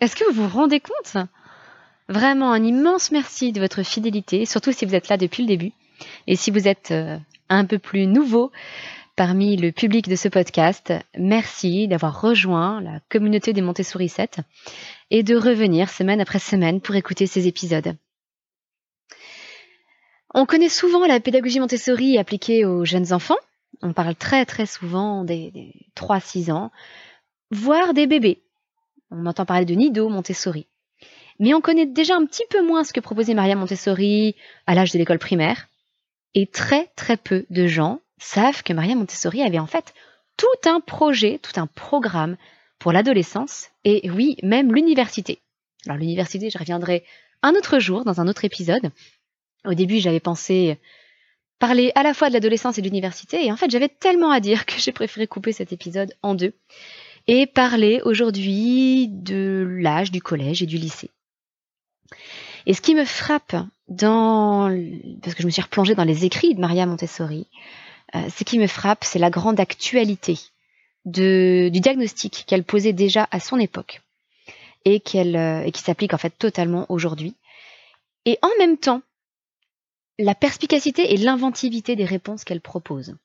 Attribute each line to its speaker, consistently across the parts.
Speaker 1: est-ce que vous vous rendez compte? Vraiment un immense merci de votre fidélité, surtout si vous êtes là depuis le début. Et si vous êtes euh, un peu plus nouveau parmi le public de ce podcast, merci d'avoir rejoint la communauté des Montessori 7 et de revenir semaine après semaine pour écouter ces épisodes. On connaît souvent la pédagogie Montessori appliquée aux jeunes enfants. On parle très très souvent des, des 3-6 ans, voire des bébés on entend parler de Nido Montessori. Mais on connaît déjà un petit peu moins ce que proposait Maria Montessori à l'âge de l'école primaire. Et très très peu de gens savent que Maria Montessori avait en fait tout un projet, tout un programme pour l'adolescence et oui, même l'université. Alors l'université, je reviendrai un autre jour dans un autre épisode. Au début, j'avais pensé parler à la fois de l'adolescence et de l'université et en fait, j'avais tellement à dire que j'ai préféré couper cet épisode en deux et parler aujourd'hui de l'âge du collège et du lycée. Et ce qui me frappe dans, parce que je me suis replongée dans les écrits de Maria Montessori, euh, ce qui me frappe, c'est la grande actualité du diagnostic qu'elle posait déjà à son époque et, euh, et qui s'applique en fait totalement aujourd'hui. Et en même temps, la perspicacité et l'inventivité des réponses qu'elle propose.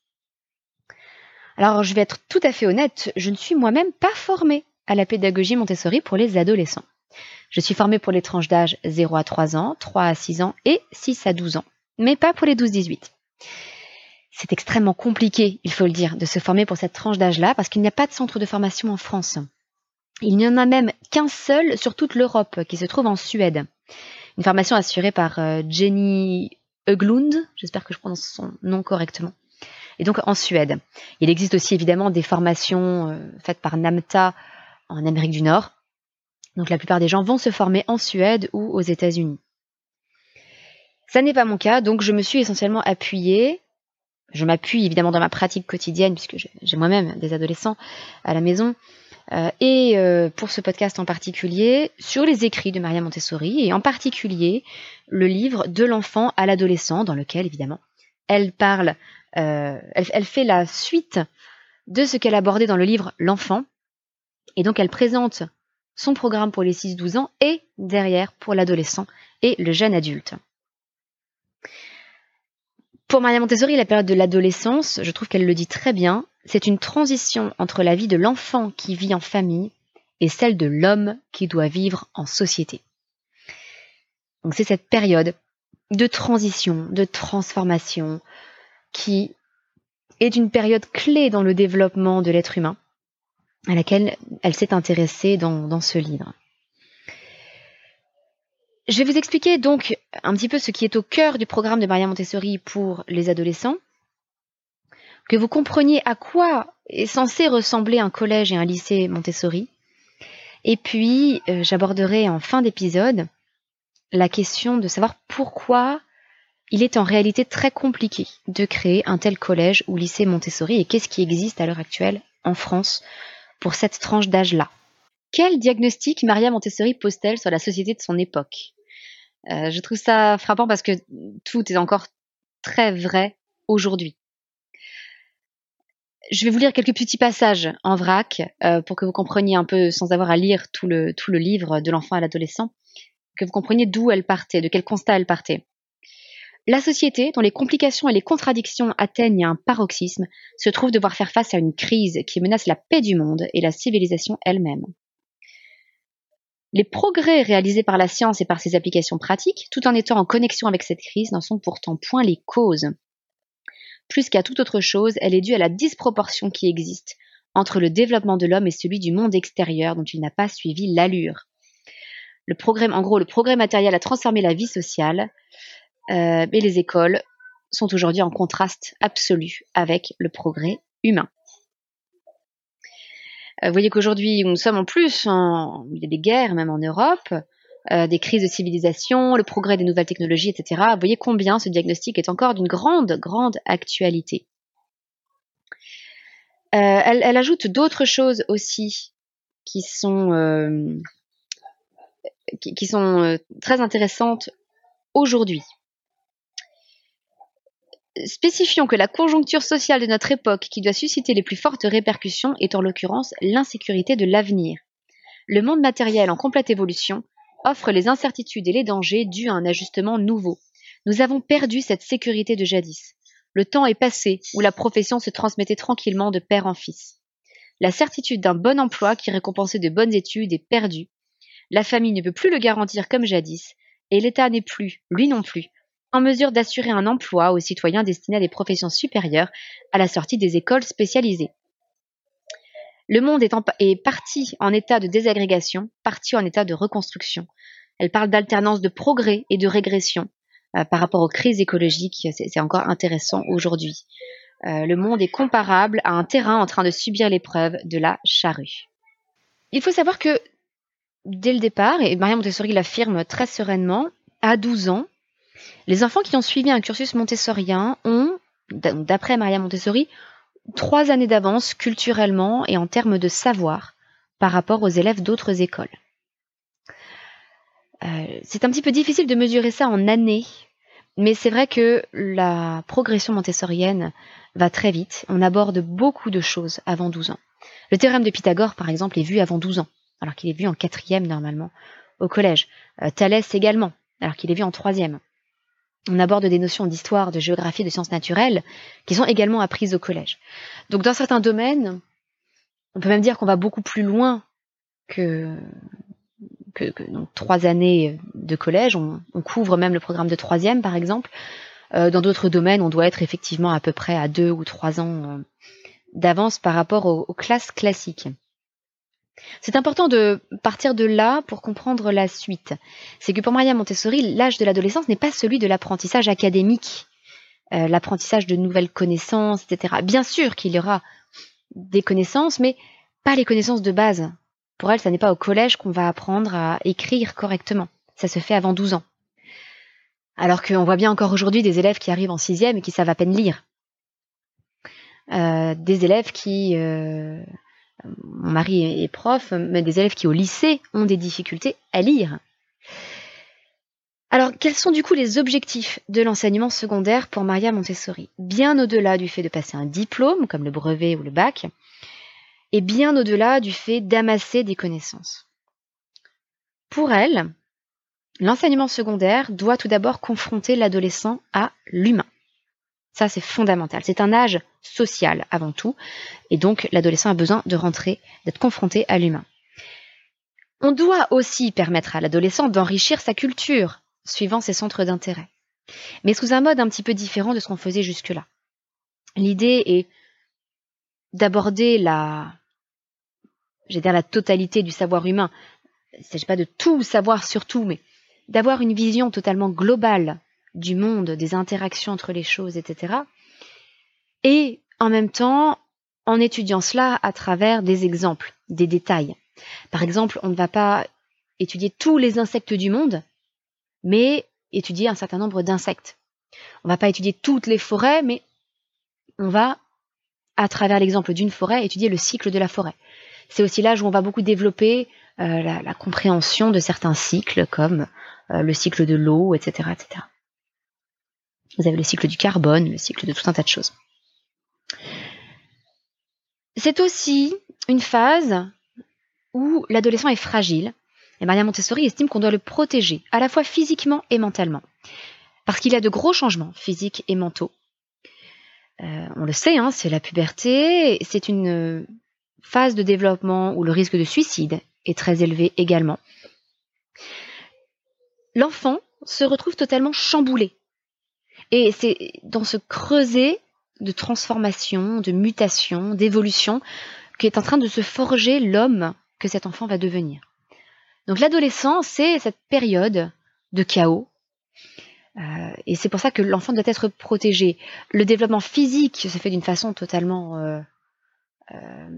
Speaker 1: Alors, je vais être tout à fait honnête, je ne suis moi-même pas formée à la pédagogie Montessori pour les adolescents. Je suis formée pour les tranches d'âge 0 à 3 ans, 3 à 6 ans et 6 à 12 ans, mais pas pour les 12-18. C'est extrêmement compliqué, il faut le dire, de se former pour cette tranche d'âge-là parce qu'il n'y a pas de centre de formation en France. Il n'y en a même qu'un seul sur toute l'Europe qui se trouve en Suède. Une formation assurée par euh, Jenny Euglund, j'espère que je prononce son nom correctement et donc en Suède. Il existe aussi évidemment des formations euh, faites par NAMTA en Amérique du Nord. Donc la plupart des gens vont se former en Suède ou aux États-Unis. Ça n'est pas mon cas, donc je me suis essentiellement appuyée je m'appuie évidemment dans ma pratique quotidienne, puisque j'ai moi-même des adolescents à la maison, euh, et euh, pour ce podcast en particulier, sur les écrits de Maria Montessori, et en particulier le livre De l'enfant à l'adolescent, dans lequel évidemment elle parle, elle, elle, fait la suite de ce qu'elle abordait dans le livre L'enfant, et donc elle présente son programme pour les 6-12 ans et derrière pour l'adolescent et le jeune adulte. Pour Maria Montessori, la période de l'adolescence, je trouve qu'elle le dit très bien, c'est une transition entre la vie de l'enfant qui vit en famille et celle de l'homme qui doit vivre en société. Donc c'est cette période de transition, de transformation, qui est une période clé dans le développement de l'être humain, à laquelle elle s'est intéressée dans, ce livre. Je vais vous expliquer donc un petit peu ce qui est au cœur du programme de Maria Montessori pour les adolescents, que vous compreniez à quoi est censé ressembler un collège et un lycée Montessori. Et puis, euh, j'aborderai en fin d'épisode la question de savoir pourquoi il est en réalité très compliqué de créer un tel collège ou lycée Montessori et qu'est-ce qui existe à l'heure actuelle en France pour cette tranche d'âge-là? Quel diagnostic Maria Montessori pose-t-elle sur la société de son époque? Euh, Je trouve ça frappant parce que tout est encore très vrai aujourd'hui. Je vais vous lire quelques petits passages en vrac euh, pour que vous compreniez un peu, sans avoir à lire tout le, tout le livre de l'enfant à l'adolescent, que vous compreniez d'où elle partait, de quel constat elle partait. La société, dont les complications et les contradictions atteignent un paroxysme, se trouve devoir faire face à une crise qui menace la paix du monde et la civilisation elle-même. Les progrès réalisés par la science et par ses applications pratiques, tout en étant en connexion avec cette crise, n'en sont pourtant point les causes. Plus qu'à toute autre chose, elle est due à la disproportion qui existe entre le développement de l'homme et celui du monde extérieur dont il n'a pas suivi l'allure. Le progrès, en gros, le progrès matériel a transformé la vie sociale, mais les écoles sont aujourd'hui en contraste absolu avec le progrès humain. Euh, vous voyez qu'aujourd'hui, nous sommes en plus, il y a des guerres même en Europe, euh, des crises de civilisation, le progrès des nouvelles technologies, etc. Vous voyez combien ce diagnostic est encore d'une grande, grande actualité. Euh, elle, ajoute d'autres choses aussi qui sont, qui, sont très intéressantes aujourd'hui. Spécifions que la conjoncture sociale de notre époque qui doit susciter les plus fortes répercussions est en l'occurrence l'insécurité de l'avenir. Le monde matériel en complète évolution offre les incertitudes et les dangers dus à un ajustement nouveau. Nous avons perdu cette sécurité de jadis. Le temps est passé où la profession se transmettait tranquillement de père en fils. La certitude d'un bon emploi qui récompensait de bonnes études est perdue. La famille ne peut plus le garantir comme jadis, et l'État n'est plus, lui non plus, en mesure d'assurer un emploi aux citoyens destinés à des professions supérieures à la sortie des écoles spécialisées. Le monde est, parti en état de désagrégation, parti en état de reconstruction. Elle parle d'alternance de progrès et de régression euh, par rapport aux crises écologiques. C'est encore intéressant aujourd'hui. Euh, le monde est comparable à un terrain en train de subir l'épreuve de la charrue. Il faut savoir que dès le départ, et Maria Montessori l'affirme très sereinement, à 12 ans, les enfants qui ont suivi un cursus montessorien ont, d'après Maria Montessori, trois années d'avance culturellement et en termes de savoir par rapport aux élèves d'autres écoles. Euh, c'est un petit peu difficile de mesurer ça en années, mais c'est vrai que la progression montessorienne va très vite. On aborde beaucoup de choses avant 12 ans. Le théorème de Pythagore, par exemple, est vu avant 12 ans, alors qu'il est vu en quatrième normalement au collège. Euh, Thalès également, alors qu'il est vu en troisième on aborde des notions d'histoire, de géographie, de sciences naturelles, qui sont également apprises au collège. Donc dans certains domaines, on peut même dire qu'on va beaucoup plus loin que, que, trois années de collège. On, couvre même le programme de troisième, par exemple. Euh, dans d'autres domaines, on doit être effectivement à peu près à deux ou trois ans euh, d'avance par rapport aux classes classiques. C'est important de partir de là pour comprendre la suite. C'est que pour Maria Montessori, l'âge de l'adolescence n'est pas celui de l'apprentissage académique, euh, l'apprentissage de nouvelles connaissances, etc. Bien sûr qu'il y aura des connaissances, mais pas les connaissances de base. Pour elle, ce n'est pas au collège qu'on va apprendre à écrire correctement. Ça se fait avant 12 ans. Alors qu'on voit bien encore aujourd'hui des élèves qui arrivent en sixième et qui savent à peine lire. euh, des élèves qui, euh, mon mari est prof, mais des élèves qui au lycée ont des difficultés à lire. Alors, quels sont du coup les objectifs de l'enseignement secondaire pour Maria Montessori? Bien au-delà du fait de passer un diplôme, comme le brevet ou le bac, et bien au-delà du fait d'amasser des connaissances. Pour elle, l'enseignement secondaire doit tout d'abord confronter l'adolescent à l'humain. Ça, c'est fondamental. C'est un âge social avant tout, et donc l'adolescent a besoin de rentrer, d'être confronté à l'humain. On doit aussi permettre à l'adolescent d'enrichir sa culture, suivant ses centres d'intérêt. Mais sous un mode un petit peu différent de ce qu'on faisait jusque-là. L'idée est d'aborder la, j'ai dire la totalité du savoir humain. Il ne s'agit pas de tout savoir sur tout, mais d'avoir une vision totalement globale du monde, des interactions entre les choses, etc. Et en même temps, en étudiant cela à travers des exemples, des détails. Par exemple, on ne va pas étudier tous les insectes du monde, mais étudier un certain nombre d'insectes. On ne va pas étudier toutes les forêts, mais on va, à travers l'exemple d'une forêt, étudier le cycle de la forêt. C'est aussi l'âge où on va beaucoup développer euh, la, compréhension de certains cycles, comme euh, le cycle de l'eau, etc., etc. Vous avez le cycle du carbone, le cycle de tout un tas de choses. C'est aussi une phase où l'adolescent est fragile, et Maria Montessori estime qu'on doit le protéger, à la fois physiquement et mentalement. Parce qu'il y a de gros changements physiques et mentaux. Euh, on le sait, hein, c'est la puberté, c'est une phase de développement où le risque de suicide est très élevé également. L'enfant se retrouve totalement chamboulé. Et c'est dans ce creuset de transformation, de mutation, d'évolution, qu'est en train de se forger l'homme que cet enfant va devenir. Donc l'adolescence, c'est cette période de chaos. Euh, et c'est pour ça que l'enfant doit être protégé. Le développement physique se fait d'une façon totalement, euh, euh,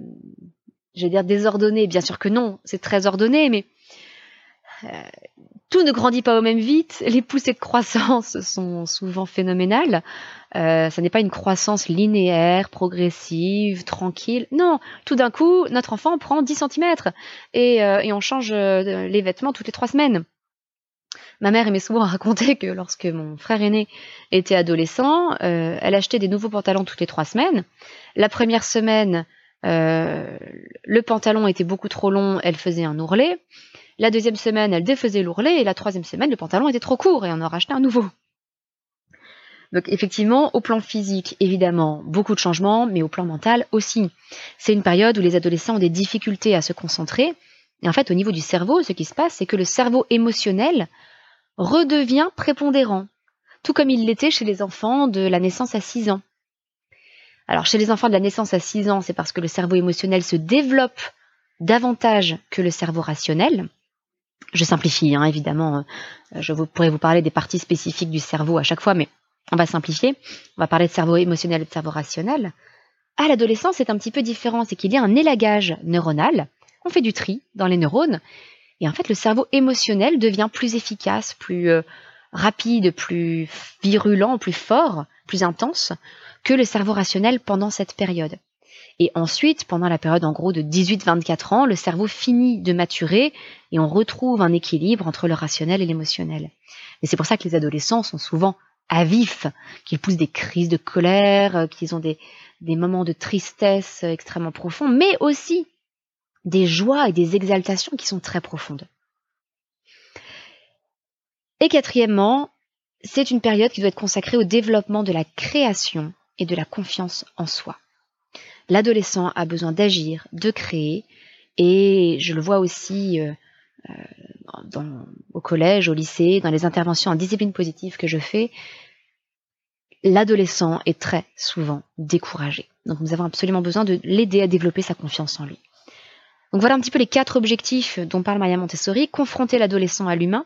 Speaker 1: je vais dire désordonnée. Bien sûr que non, c'est très ordonné, mais tout ne grandit pas au même vite. Les poussées de croissance sont souvent phénoménales. Euh, ça n'est pas une croissance linéaire, progressive, tranquille. Non, tout d'un coup, notre enfant prend 10 cm et, euh, et on change euh, les vêtements toutes les trois semaines. Ma mère aimait souvent raconter que lorsque mon frère aîné était adolescent, elle achetait des nouveaux pantalons toutes les trois semaines. La première semaine, le pantalon était beaucoup trop long, elle faisait un ourlet. La deuxième semaine, elle défaisait l'ourlet et la troisième semaine, le pantalon était trop court et on en rachetait un nouveau. Donc effectivement, au plan physique, évidemment, beaucoup de changements, mais au plan mental aussi. C'est une période où les adolescents ont des difficultés à se concentrer. Et en fait, au niveau du cerveau, ce qui se passe, c'est que le cerveau émotionnel redevient prépondérant, tout comme il l'était chez les enfants de la naissance à 6 ans. Alors chez les enfants de la naissance à 6 ans, c'est parce que le cerveau émotionnel se développe davantage que le cerveau rationnel. Je simplifie, hein, évidemment. Euh, je pourrais vous parler des parties spécifiques du cerveau à chaque fois, mais on va simplifier. On va parler de cerveau émotionnel et de cerveau rationnel. À l'adolescence, c'est un petit peu différent. C'est qu'il y a un élagage neuronal. On fait du tri dans les neurones. Et en fait, le cerveau émotionnel devient plus efficace, plus euh, rapide, plus virulent, plus fort, plus intense que le cerveau rationnel pendant cette période. Et ensuite, pendant la période en gros de 18-24 ans, le cerveau finit de maturer et on retrouve un équilibre entre le rationnel et l'émotionnel. Et c'est pour ça que les adolescents sont souvent à vif, qu'ils poussent des crises de colère, euh, qu'ils ont des, des moments de tristesse extrêmement profonds, mais aussi des joies et des exaltations qui sont très profondes. Et quatrièmement, c'est une période qui doit être consacrée au développement de la création et de la confiance en soi. L'adolescent a besoin d'agir, de créer, et je le vois aussi euh, euh, au collège, au lycée, dans les interventions en discipline positive que je fais, l'adolescent est très souvent découragé. Donc nous avons absolument besoin de l'aider à développer sa confiance en lui. Donc voilà un petit peu les quatre objectifs dont parle Maria Montessori. Confronter l'adolescent à l'humain,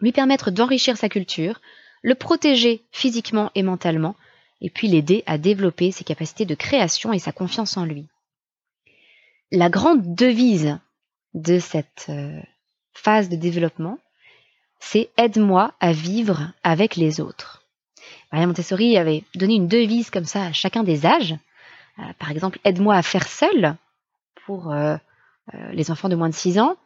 Speaker 1: lui permettre d'enrichir sa culture, le protéger physiquement et mentalement, et puis l'aider à développer ses capacités de création et sa confiance en lui. La grande devise de cette euh, phase de développement, c'est aide-moi à vivre avec les autres. Maria Montessori avait donné une devise comme ça à chacun des âges. par exemple, aide-moi à faire seul pour les enfants de moins de 6 ans.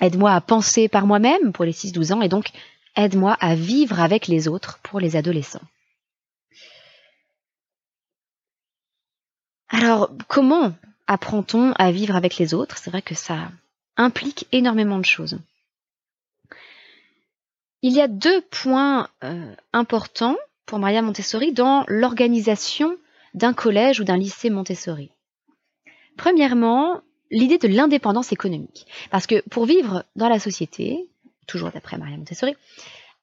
Speaker 1: Aide-moi à penser par moi-même pour les 6-12 ans. Et donc, aide-moi à vivre avec les autres pour les adolescents. Alors, comment apprend-on à vivre avec les autres? C'est vrai que ça implique énormément de choses. Il y a deux points euh, importants pour Maria Montessori dans l'organisation d'un collège ou d'un lycée Montessori. Premièrement, l'idée de l'indépendance économique. Parce que pour vivre dans la société, toujours d'après Maria Montessori,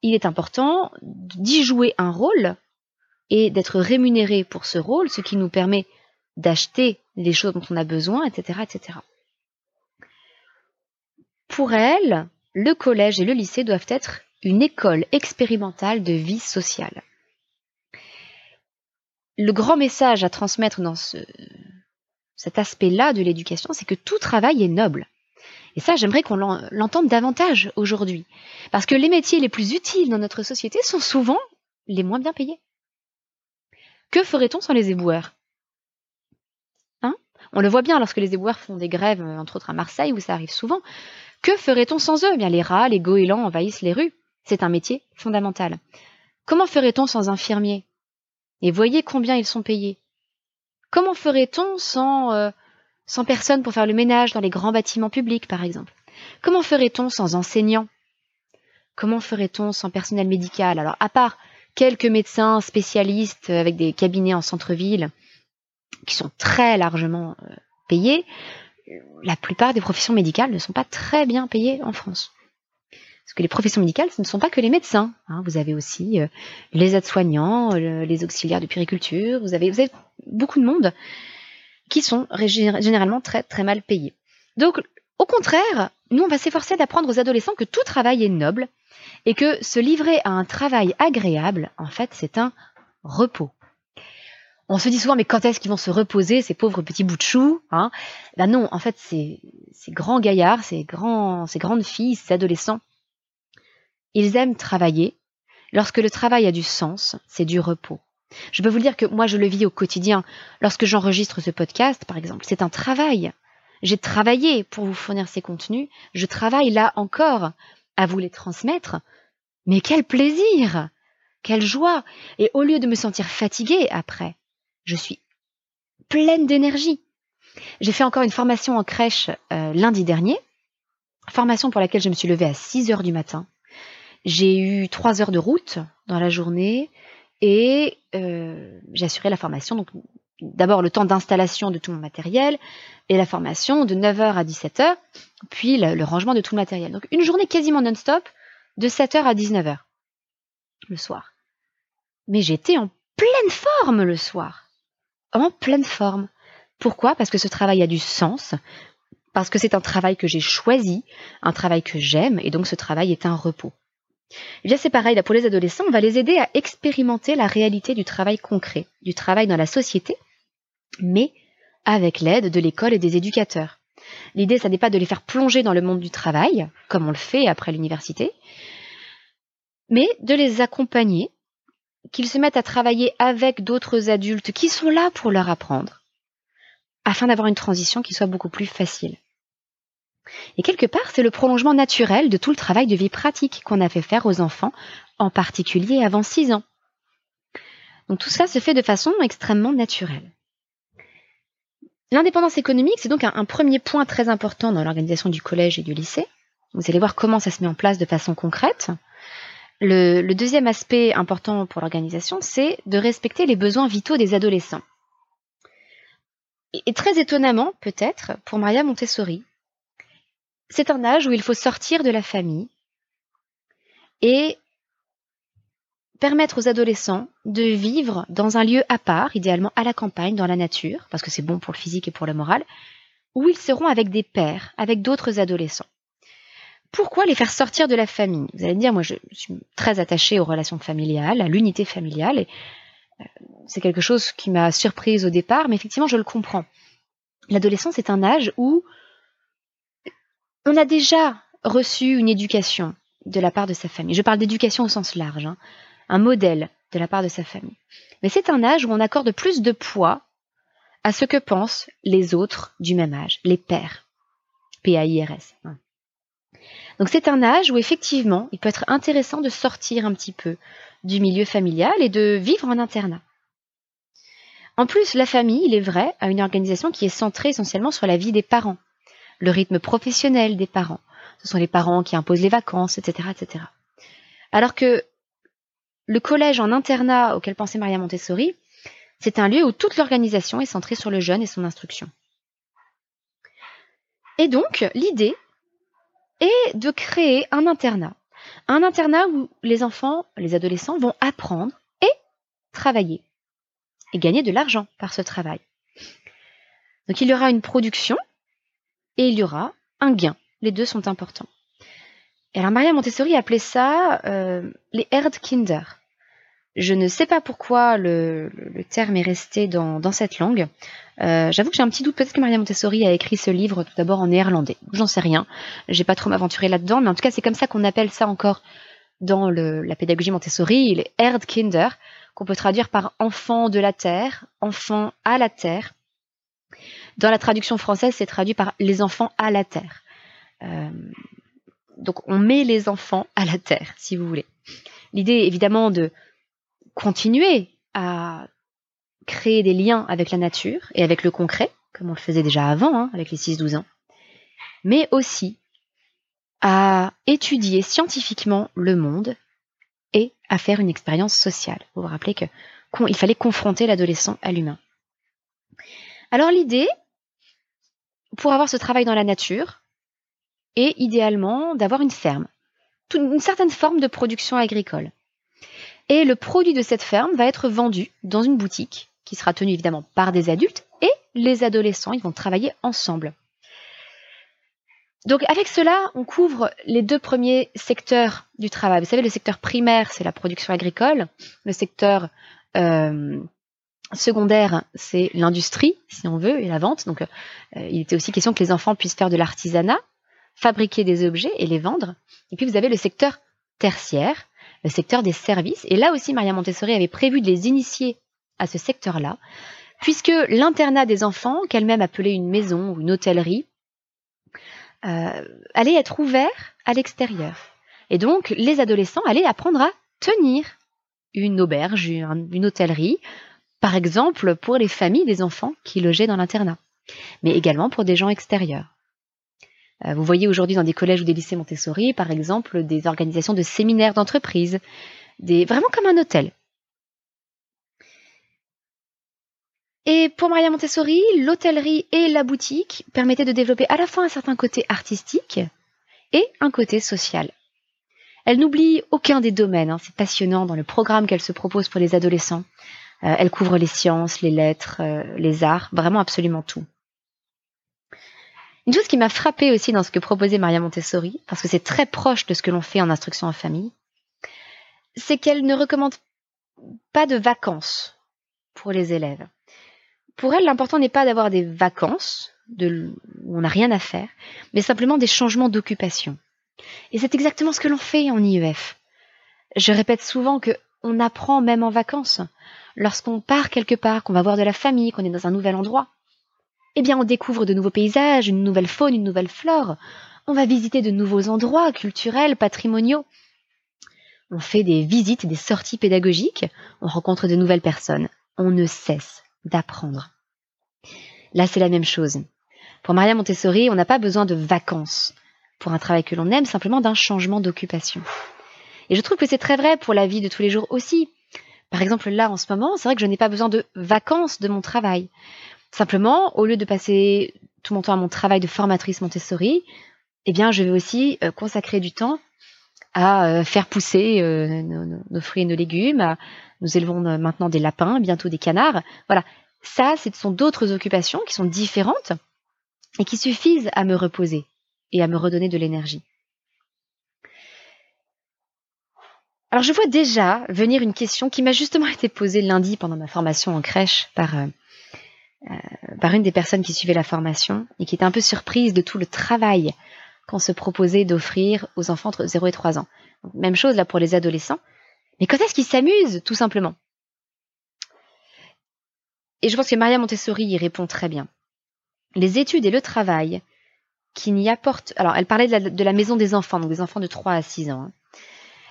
Speaker 1: il est important d'y jouer un rôle et d'être rémunéré pour ce rôle, ce qui nous permet d'acheter les choses dont on a besoin, etc., etc. Pour elle, le collège et le lycée doivent être une école expérimentale de vie sociale. Le grand message à transmettre dans ce, cet aspect-là de l'éducation, c'est que tout travail est noble. Et ça, j'aimerais qu'on l'entende davantage aujourd'hui. Parce que les métiers les plus utiles dans notre société sont souvent les moins bien payés. Que ferait-on sans les éboueurs? On le voit bien lorsque les éboueurs font des grèves, entre autres à Marseille, où ça arrive souvent. Que ferait-on sans eux? Eh Bien, les rats, les goélands envahissent les rues. C'est un métier fondamental. Comment ferait-on sans infirmiers? Et voyez combien ils sont payés. Comment ferait-on sans, euh, sans personnes pour faire le ménage dans les grands bâtiments publics, par exemple? Comment ferait-on sans enseignants? Comment ferait-on sans personnel médical? Alors, à part quelques médecins spécialistes avec des cabinets en centre-ville qui sont très largement euh, payés, la plupart des professions médicales ne sont pas très bien payées en France. Parce que les professions médicales, ce ne sont pas que les médecins. Hein. Vous avez aussi euh, les aides-soignants, les auxiliaires de périculture, vous avez, vous avez beaucoup de monde qui sont généralement très très mal payés. Donc, au contraire, nous, on va s'efforcer d'apprendre aux adolescents que tout travail est noble et que se livrer à un travail agréable, en fait, c'est un repos. On se dit souvent, mais quand est-ce qu'ils vont se reposer, ces pauvres petits bouts de chou hein? Ben non, en fait, ces, ces grands gaillards, ces, grands, ces grandes filles, ces adolescents, ils aiment travailler. Lorsque le travail a du sens, c'est du repos. Je peux vous dire que moi, je le vis au quotidien. Lorsque j'enregistre ce podcast, par exemple, c'est un travail. J'ai travaillé pour vous fournir ces contenus. Je travaille là encore à vous les transmettre. Mais quel plaisir Quelle joie Et au lieu de me sentir fatiguée après, je suis pleine d'énergie. J'ai fait encore une formation en crèche euh, lundi dernier, formation pour laquelle je me suis levée à 6 heures du matin. J'ai eu trois heures de route dans la journée et euh, j'ai assuré la formation. Donc d'abord le temps d'installation de tout mon matériel et la formation de 9h à 17h, puis le, rangement de tout le matériel. Donc une journée quasiment non-stop de 7h à 19h le soir. Mais j'étais en pleine forme le soir. En pleine forme. Pourquoi? Parce que ce travail a du sens, parce que c'est un travail que j'ai choisi, un travail que j'aime, et donc ce travail est un repos. Eh bien, c'est pareil, là, pour les adolescents, on va les aider à expérimenter la réalité du travail concret, du travail dans la société, mais avec l'aide de l'école et des éducateurs. L'idée, ça n'est pas de les faire plonger dans le monde du travail, comme on le fait après l'université, mais de les accompagner, qu'ils se mettent à travailler avec d'autres adultes qui sont là pour leur apprendre, afin d'avoir une transition qui soit beaucoup plus facile. Et quelque part, c'est le prolongement naturel de tout le travail de vie pratique qu'on a fait faire aux enfants, en particulier avant 6 ans. Donc tout ça se fait de façon extrêmement naturelle. L'indépendance économique, c'est donc un, premier point très important dans l'organisation du collège et du lycée. Vous allez voir comment ça se met en place de façon concrète. Le, deuxième aspect important pour l'organisation, c'est de respecter les besoins vitaux des adolescents. Et très étonnamment, peut-être, pour Maria Montessori, c'est un âge où il faut sortir de la famille et permettre aux adolescents de vivre dans un lieu à part, idéalement à la campagne, dans la nature, parce que c'est bon pour le physique et pour le moral, où ils seront avec des pères, avec d'autres adolescents. Pourquoi les faire sortir de la famille? Vous allez me dire, moi je suis très attachée aux relations familiales, à l'unité familiale, et euh, c'est quelque chose qui m'a surprise au départ, mais effectivement je le comprends. L'adolescence est un âge où on a déjà reçu une éducation de la part de sa famille. Je parle d'éducation au sens large, hein. un modèle de la part de sa famille. Mais c'est un âge où on accorde plus de poids à ce que pensent les autres du même âge, les pères. P-A-I-R-S. Donc c'est un âge où effectivement, il peut être intéressant de sortir un petit peu du milieu familial et de vivre en internat. En plus, la famille, il est vrai, a une organisation qui est centrée essentiellement sur la vie des parents, le rythme professionnel des parents. Ce sont les parents qui imposent les vacances, etc., etc. Alors que le collège en internat auquel pensait Maria Montessori, c'est un lieu où toute l'organisation est centrée sur le jeune et son instruction. Et donc, l'idée est de créer un internat. Un internat où les enfants, les adolescents vont apprendre et travailler. Et gagner de l'argent par ce travail. Donc il y aura une production et il y aura un gain. Les deux sont importants. Et alors Maria Montessori appelait ça euh, les Erdkinder. Je ne sais pas pourquoi le, terme est resté dans, cette langue. Euh, j'avoue que j'ai un petit doute. Peut-être que Maria Montessori a écrit ce livre tout d'abord en néerlandais. J'en sais rien. J'ai pas trop m'aventurer là-dedans, mais en tout cas, c'est comme ça qu'on appelle ça encore dans la pédagogie Montessori, les Erdkinder, qu'on peut traduire par enfant de la terre, enfant à la terre. Dans la traduction française, c'est traduit par les enfants à la terre. Euh, donc on met les enfants à la terre, si vous voulez. L'idée évidemment de continuer à créer des liens avec la nature et avec le concret, comme on le faisait déjà avant, hein, avec les 6-12 ans, mais aussi à étudier scientifiquement le monde et à faire une expérience sociale. Vous vous rappelez qu'il fallait confronter l'adolescent à l'humain. Alors l'idée, pour avoir ce travail dans la nature, est idéalement d'avoir une ferme, une certaine forme de production agricole. Et le produit de cette ferme va être vendu dans une boutique qui sera tenue évidemment par des adultes et les adolescents, ils vont travailler ensemble. Donc avec cela, on couvre les deux premiers secteurs du travail. Vous savez, le secteur primaire, c'est la production agricole. Le secteur euh, secondaire, c'est l'industrie, si on veut, et la vente. Donc euh, il était aussi question que les enfants puissent faire de l'artisanat, fabriquer des objets et les vendre. Et puis vous avez le secteur tertiaire, le secteur des services. Et là aussi, Maria Montessori avait prévu de les initier à ce secteur-là, puisque l'internat des enfants, qu'elle-même appelait une maison ou une hôtellerie, euh, allait être ouvert à l'extérieur. Et donc, les adolescents allaient apprendre à tenir une auberge, une hôtellerie, par exemple pour les familles des enfants qui logeaient dans l'internat, mais également pour des gens extérieurs. Euh, vous voyez aujourd'hui dans des collèges ou des lycées Montessori, par exemple, des organisations de séminaires d'entreprise, des vraiment comme un hôtel. Et pour Maria Montessori, l'hôtellerie et la boutique permettaient de développer à la fois un certain côté artistique et un côté social. Elle n'oublie aucun des domaines, hein. c'est passionnant dans le programme qu'elle se propose pour les adolescents. Euh, elle couvre les sciences, les lettres, euh, les arts, vraiment absolument tout. Une chose qui m'a frappée aussi dans ce que proposait Maria Montessori, parce que c'est très proche de ce que l'on fait en instruction en famille, c'est qu'elle ne recommande pas de vacances pour les élèves. Pour elle, l'important n'est pas d'avoir des vacances où on n'a rien à faire, mais simplement des changements d'occupation. Et c'est exactement ce que l'on fait en IEF. Je répète souvent que on apprend même en vacances. Lorsqu'on part quelque part, qu'on va voir de la famille, qu'on est dans un nouvel endroit, eh bien on découvre de nouveaux paysages, une nouvelle faune, une nouvelle flore. On va visiter de nouveaux endroits culturels, patrimoniaux. On fait des visites, des sorties pédagogiques, on rencontre de nouvelles personnes. On ne cesse d'apprendre. Là, c'est la même chose. Pour Maria Montessori, on n'a pas besoin de vacances pour un travail que l'on aime, simplement d'un changement d'occupation. Et je trouve que c'est très vrai pour la vie de tous les jours aussi. Par exemple, là, en ce moment, c'est vrai que je n'ai pas besoin de vacances de mon travail. Simplement, au lieu de passer tout mon temps à mon travail de formatrice Montessori, eh bien, je vais aussi euh, consacrer du temps à euh, faire pousser euh, nos, fruits et nos légumes. Nous élevons maintenant des lapins, bientôt des canards. Voilà, ça, ce sont d'autres occupations qui sont différentes et qui suffisent à me reposer et à me redonner de l'énergie. Alors je vois déjà venir une question qui m'a justement été posée lundi pendant ma formation en crèche par par une des personnes qui suivait la formation et qui était un peu surprise de tout le travail qu'on se proposait d'offrir aux enfants entre 0 et 3 ans. même chose là pour les adolescents. Mais quand est-ce qu'ils s'amusent, tout simplement? Et je pense que Maria Montessori y répond très bien. Les études et le travail qui n'y apportent... Alors, elle parlait de la, maison des enfants, donc des enfants de 3 à 6 ans. Hein.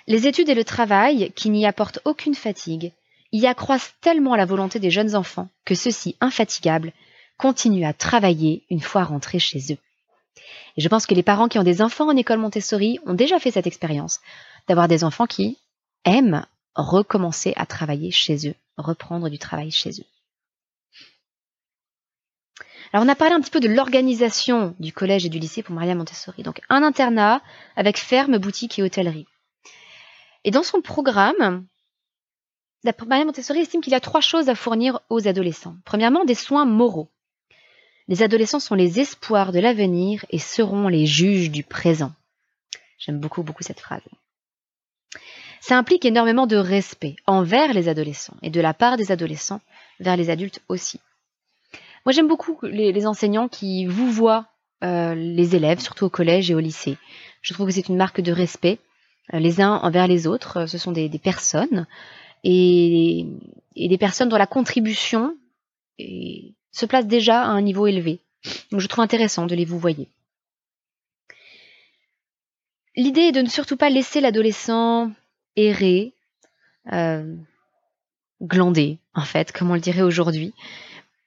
Speaker 1: Les études et le travail qui n'y apportent aucune fatigue y accroissent tellement la volonté des jeunes enfants que ceux-ci, infatigables, continuent à travailler une fois rentrés chez eux. Et je pense que les parents qui ont des enfants en école Montessori ont déjà fait cette expérience d'avoir des enfants qui aiment recommencer à travailler chez eux, reprendre du travail chez eux. Alors on a parlé un petit peu de l'organisation du collège et du lycée pour Maria Montessori. Donc un internat avec ferme, boutique et hôtellerie. Et dans son programme, Maria Montessori estime qu'il y a trois choses à fournir aux adolescents. Premièrement, des soins moraux. Les adolescents sont les espoirs de l'avenir et seront les juges du présent. J'aime beaucoup, beaucoup cette phrase. Ça implique énormément de respect envers les adolescents et de la part des adolescents vers les adultes aussi. Moi, j'aime beaucoup les, enseignants qui vous voient euh, les élèves, surtout au collège et au lycée. Je trouve que c'est une marque de respect euh, les uns envers les autres. Ce sont des, personnes et, des personnes dont la contribution se place déjà à un niveau élevé. Donc, je trouve intéressant de les vous voyer. L'idée est de ne surtout pas laisser l'adolescent errer, euh, glander, en fait, comme on le dirait aujourd'hui,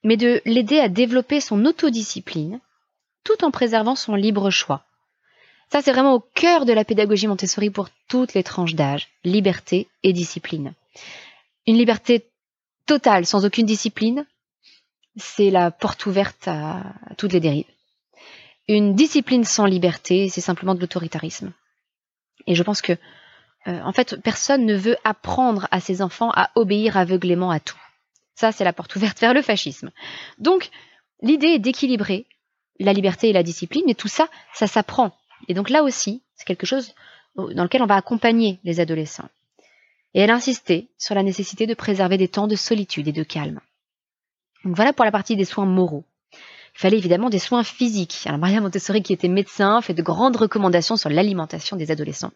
Speaker 1: mais de l'aider à développer son autodiscipline tout en préservant son libre choix. Ça, c'est vraiment au cœur de la pédagogie Montessori pour toutes les tranches d'âge, liberté et discipline. Une liberté totale, sans aucune discipline, c'est la porte ouverte à, toutes les dérives. Une discipline sans liberté, c'est simplement de l'autoritarisme. Et je pense que, euh, en fait, personne ne veut apprendre à ses enfants à obéir aveuglément à tout. Ça, c'est la porte ouverte vers le fascisme. Donc, l'idée est d'équilibrer la liberté et la discipline, et tout ça, ça s'apprend. Et donc là aussi, c'est quelque chose dans lequel on va accompagner les adolescents. Et elle insistait sur la nécessité de préserver des temps de solitude et de calme. Donc voilà pour la partie des soins moraux. Il fallait évidemment des soins physiques. Alors Maria Montessori, qui était médecin, fait de grandes recommandations sur l'alimentation des adolescents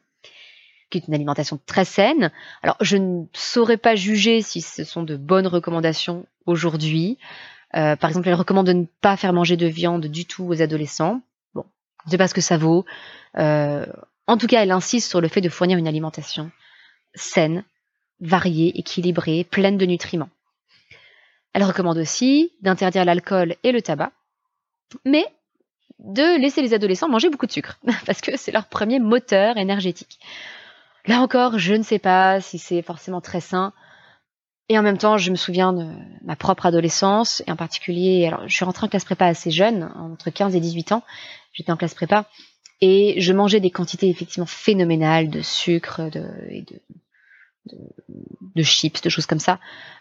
Speaker 1: qui est une alimentation très saine. Alors, je ne saurais pas juger si ce sont de bonnes recommandations aujourd'hui. Euh, par exemple, elle recommande de ne pas faire manger de viande du tout aux adolescents. Bon, je ne sais pas ce que ça vaut. Euh, en tout cas, elle insiste sur le fait de fournir une alimentation saine, variée, équilibrée, pleine de nutriments. Elle recommande aussi d'interdire l'alcool et le tabac, mais de laisser les adolescents manger beaucoup de sucre, parce que c'est leur premier moteur énergétique. Là encore, je ne sais pas si c'est forcément très sain. Et en même temps, je me souviens de ma propre adolescence, et en particulier, je suis rentrée en classe prépa assez jeune, entre 15 et 18 ans, j'étais en classe prépa, et je mangeais des quantités effectivement phénoménales de sucre de, et de, de, chips, de choses comme ça.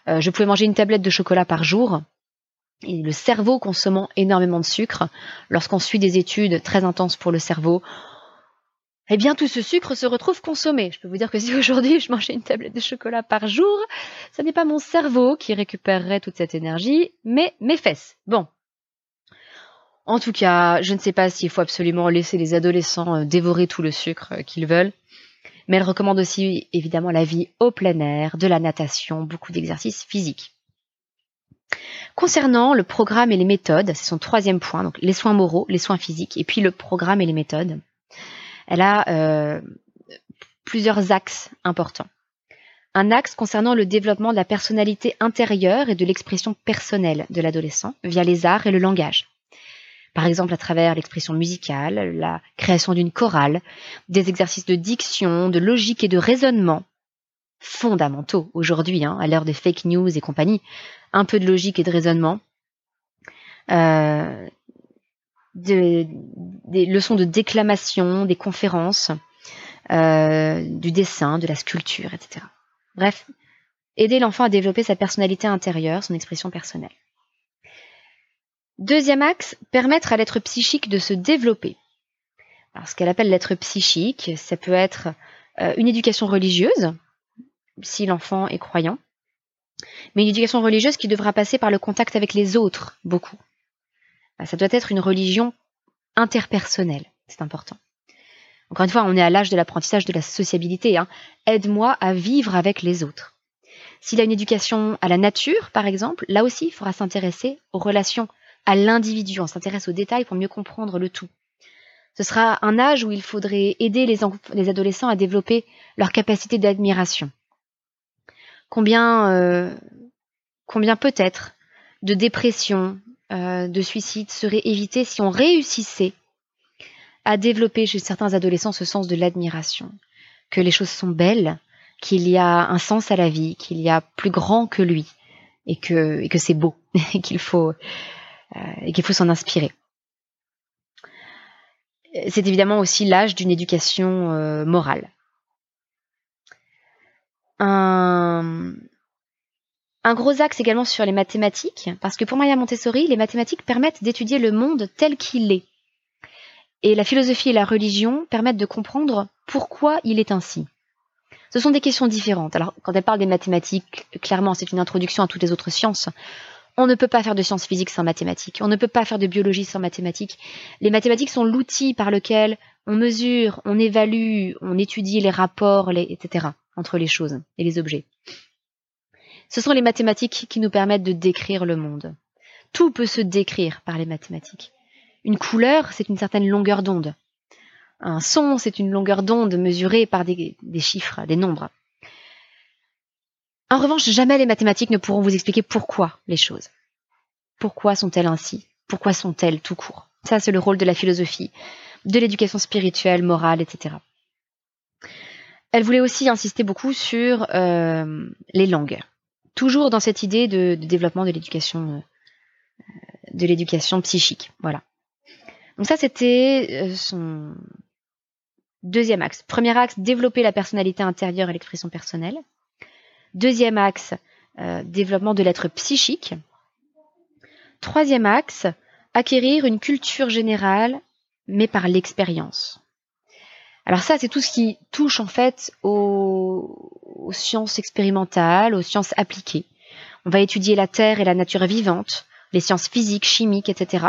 Speaker 1: Euh, je pouvais manger une tablette de chocolat par jour, et le cerveau consommant énormément de sucre, lorsqu'on suit des études très intenses pour le cerveau, eh bien tout ce sucre se retrouve consommé. Je peux vous dire que si aujourd'hui je mangeais une tablette de chocolat par jour, ce n'est pas mon cerveau qui récupérerait toute cette énergie, mais mes fesses. Bon. En tout cas, je ne sais pas s'il faut absolument laisser les adolescents euh, dévorer tout le sucre euh, qu'ils veulent, mais elle recommande aussi évidemment la vie au plein air, de la natation, beaucoup d'exercices physiques. Concernant le programme et les méthodes, c'est son troisième point, donc les soins moraux, les soins physiques, et puis le programme et les méthodes elle a euh, plusieurs axes importants. Un axe concernant le développement de la personnalité intérieure et de l'expression personnelle de l'adolescent via les arts et le langage. Par exemple à travers l'expression musicale, la création d'une chorale, des exercices de diction, de logique et de raisonnement fondamentaux aujourd'hui, hein, à l'heure des fake news et compagnie. Un peu de logique et de raisonnement, euh, des leçons de déclamation, des conférences, euh, du dessin, de la sculpture, etc. Bref, aider l'enfant à développer sa personnalité intérieure, son expression personnelle. Deuxième axe, permettre à l'être psychique de se développer. Alors, ce qu'elle appelle l'être psychique, ça peut être euh, une éducation religieuse, si l'enfant est croyant, mais une éducation religieuse qui devra passer par le contact avec les autres, beaucoup. Bah, ça doit être une religion interpersonnelle. C'est important. Encore une fois, on est à l'âge de l'apprentissage de la sociabilité. Hein. Aide-moi à vivre avec les autres. S'il a une éducation à la nature, par exemple, là aussi, il faudra s'intéresser aux relations, à l'individu. On s'intéresse aux détails pour mieux comprendre le tout. Ce sera un âge où il faudrait aider les, les adolescents à développer leur capacité d'admiration. Combien, euh, combien peut-être de dépression, euh, de suicide seraient évités si on réussissait à développer chez certains adolescents ce sens de l'admiration, que les choses sont belles, qu'il y a un sens à la vie, qu'il y a plus grand que lui, et que, et que c'est beau, et qu'il faut, et qu'il faut s'en inspirer. C'est évidemment aussi l'âge d'une éducation euh, morale. Un gros axe également sur les mathématiques, parce que pour Maria Montessori, les mathématiques permettent d'étudier le monde tel qu'il est. Et la philosophie et la religion permettent de comprendre pourquoi il est ainsi. Ce sont des questions différentes. Alors, quand elle parle des mathématiques, clairement, c'est une introduction à toutes les autres sciences. On ne peut pas faire de sciences physiques sans mathématiques. On ne peut pas faire de biologie sans mathématiques. Les mathématiques sont l'outil par lequel on mesure, on évalue, on étudie les rapports, etc., entre les choses et les objets. Ce sont les mathématiques qui nous permettent de décrire le monde. Tout peut se décrire par les mathématiques. Une couleur, c'est une certaine longueur d'onde. Un son, c'est une longueur d'onde mesurée par des, chiffres, des nombres. En revanche, jamais les mathématiques ne pourront vous expliquer pourquoi les choses. Pourquoi sont-elles ainsi? Pourquoi sont-elles tout court? Ça, c'est le rôle de la philosophie, de l'éducation spirituelle, morale, etc. Elle voulait aussi insister beaucoup sur euh, les langues, toujours dans cette idée de, développement de l'éducation, euh, de l'éducation psychique. Voilà. Donc ça, c'était euh, son deuxième axe. Premier axe, développer la personnalité intérieure et l'expression personnelle. Deuxième axe, euh, développement de l'être psychique. Troisième axe, acquérir une culture générale, mais par l'expérience. Alors ça, c'est tout ce qui touche en fait aux, aux, sciences expérimentales, aux sciences appliquées. On va étudier la Terre et la nature vivante, les sciences physiques, chimiques, etc.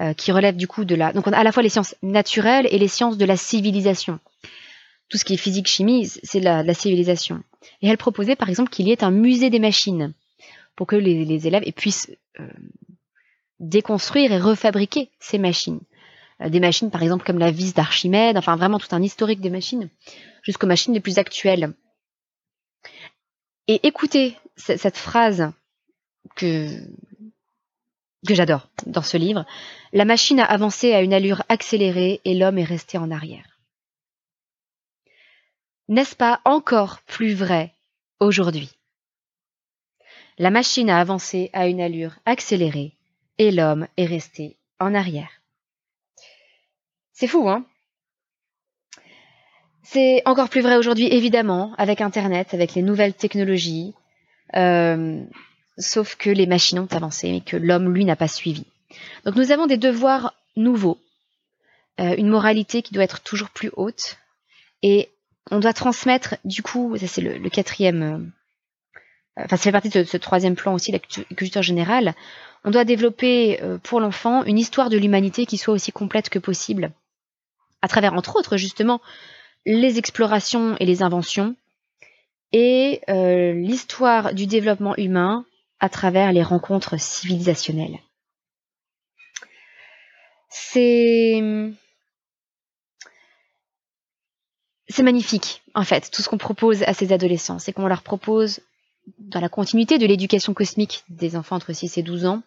Speaker 1: Euh, qui relèvent du coup de la... Donc on a à la fois les sciences naturelles et les sciences de la civilisation. Tout ce qui est physique, chimie, c'est la, civilisation. Et elle proposait par exemple qu'il y ait un musée des machines pour que les, élèves puissent euh, déconstruire et refabriquer ces machines. Euh, des machines par exemple comme la vis d'Archimède, enfin vraiment tout un historique des machines, jusqu'aux machines les plus actuelles. Et écoutez cette phrase que j'adore dans ce livre, la machine a avancé à une allure accélérée et l'homme est resté en arrière. N'est-ce pas encore plus vrai aujourd'hui? La machine a avancé à une allure accélérée et l'homme est resté en arrière. C'est fou, hein? C'est encore plus vrai aujourd'hui, évidemment, avec Internet, avec les nouvelles technologies. Euh, sauf que les machines ont avancé, mais que l'homme, lui, n'a pas suivi. Donc nous avons des devoirs nouveaux, euh, une moralité qui doit être toujours plus haute, et on doit transmettre, du coup, ça c'est le, quatrième, euh, enfin ça fait partie de ce troisième plan aussi, la culture générale, on doit développer euh, pour l'enfant une histoire de l'humanité qui soit aussi complète que possible, à travers, entre autres, justement, les explorations et les inventions, et l'histoire du développement humain à travers les rencontres civilisationnelles. C'est c'est magnifique en fait tout ce qu'on propose à ces adolescents, c'est qu'on leur propose dans la continuité de l'éducation cosmique des enfants entre 6 et 12 ans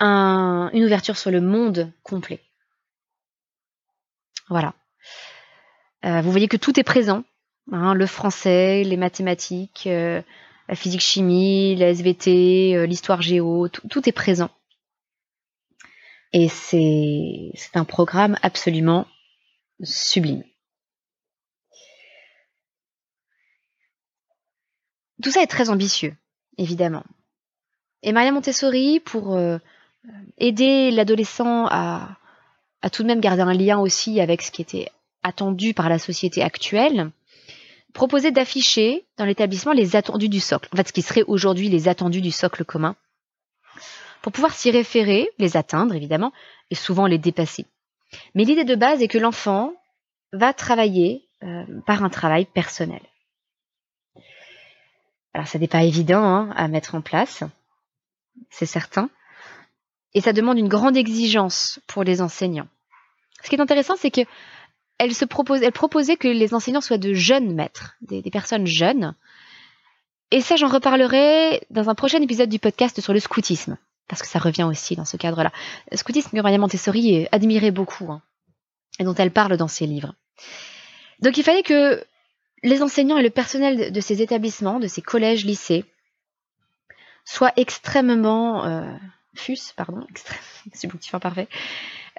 Speaker 1: une ouverture sur le monde complet. Voilà. Euh, vous voyez que tout est présent, hein, le français, les mathématiques, euh, la physique chimie, la SVT, euh, l'histoire géo, tout, est présent. Et c'est un programme absolument sublime. Tout ça est très ambitieux, évidemment. Et Maria Montessori, pour euh, aider l'adolescent à, à tout de même garder un lien aussi avec ce qui était attendu par la société actuelle, proposer d'afficher dans l'établissement les attendus du socle, en fait ce qui serait aujourd'hui les attendus du socle commun, pour pouvoir s'y référer, les atteindre évidemment, et souvent les dépasser. Mais l'idée de base est que l'enfant va travailler euh, par un travail personnel. Alors ça n'est pas évident hein, à mettre en place, c'est certain. Et ça demande une grande exigence pour les enseignants. Ce qui est intéressant, c'est que elle se propose, elle proposait que les enseignants soient de jeunes maîtres, des, personnes jeunes. Et ça, j'en reparlerai dans un prochain épisode du podcast sur le scoutisme, parce que ça revient aussi dans ce cadre-là. Scoutisme que Maria Montessori admirait beaucoup, hein, et dont elle parle dans ses livres. Donc il fallait que les enseignants et le personnel de ces établissements, de ces collèges, lycées, soient extrêmement euh, pardon, c'est parfait,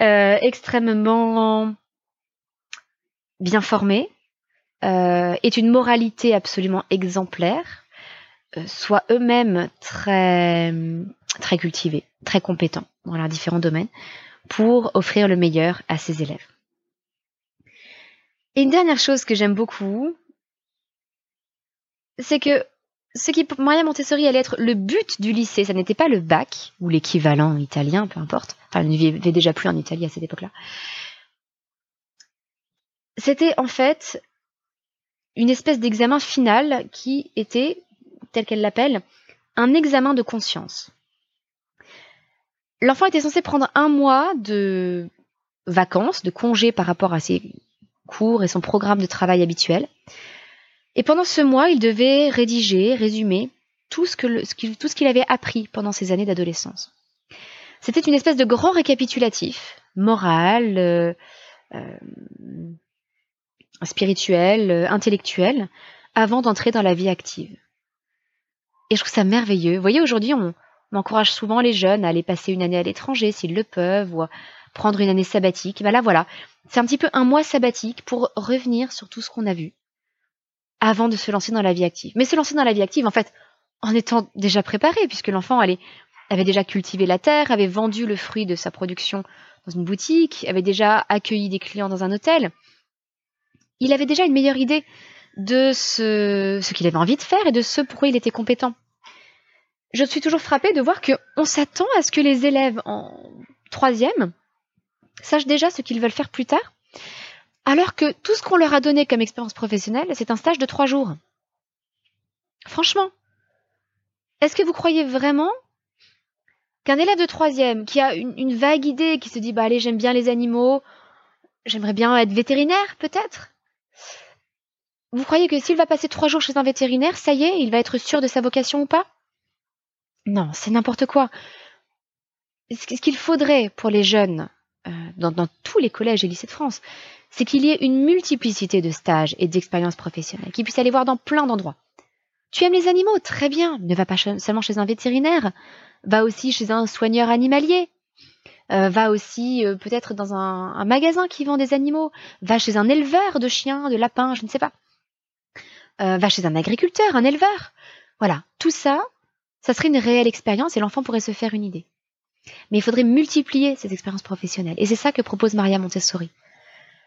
Speaker 1: euh, extrêmement bien formés, euh, est une moralité absolument exemplaire, soient eux-mêmes très, très cultivés, très compétents dans leurs différents domaines, pour offrir le meilleur à ses élèves. Et une dernière chose que j'aime beaucoup, c'est que ce qui, pour Maria Montessori, allait être le but du lycée, ça n'était pas le bac, ou l'équivalent italien, peu importe. Enfin, elle ne vivait déjà plus en Italie à cette époque-là. C'était en fait une espèce d'examen final qui était, tel qu'elle l'appelle, un examen de conscience. L'enfant était censé prendre un mois de vacances, de congés par rapport à ses cours et son programme de travail habituel. Et pendant ce mois, il devait rédiger, résumer tout ce qu'il avait appris pendant ses années d'adolescence. C'était une espèce de grand récapitulatif, moral, euh, euh, spirituel, euh, intellectuel, avant d'entrer dans la vie active. Et je trouve ça merveilleux. Vous voyez, aujourd'hui, on, encourage souvent les jeunes à aller passer une année à l'étranger s'ils le peuvent, ou prendre une année sabbatique. Ben là, voilà, c'est un petit peu un mois sabbatique pour revenir sur tout ce qu'on a vu avant de se lancer dans la vie active. Mais se lancer dans la vie active, en fait, en étant déjà préparé, puisque l'enfant avait déjà cultivé la terre, avait vendu le fruit de sa production dans une boutique, avait déjà accueilli des clients dans un hôtel. Il avait déjà une meilleure idée de ce, qu'il avait envie de faire et de ce pourquoi il était compétent. Je suis toujours frappée de voir qu'on s'attend à ce que les élèves en troisième sachent déjà ce qu'ils veulent faire plus tard alors que tout ce qu'on leur a donné comme expérience professionnelle, c'est un stage de trois jours. Franchement, est-ce que vous croyez vraiment qu'un élève de troisième qui a une, vague idée, qui se dit bah allez j'aime bien les animaux, j'aimerais bien être vétérinaire peut-être, vous croyez que s'il va passer trois jours chez un vétérinaire, ça y est, il va être sûr de sa vocation ou pas? Non, c'est n'importe quoi. Ce qu'il faudrait pour les jeunes, euh, dans tous les collèges et lycées de France, c'est qu'il y ait une multiplicité de stages et d'expériences professionnelles, qu'ils puissent aller voir dans plein d'endroits. Tu aimes les animaux? Très bien. Ne va pas seulement chez un vétérinaire, va aussi chez un soigneur animalier. Euh, va aussi euh, peut-être dans un, magasin qui vend des animaux, va chez un éleveur de chiens, de lapins, je ne sais pas. Euh, va chez un agriculteur, un éleveur. Voilà, tout ça, ça serait une réelle expérience et l'enfant pourrait se faire une idée. Mais il faudrait multiplier ces expériences professionnelles. Et c'est ça que propose Maria Montessori.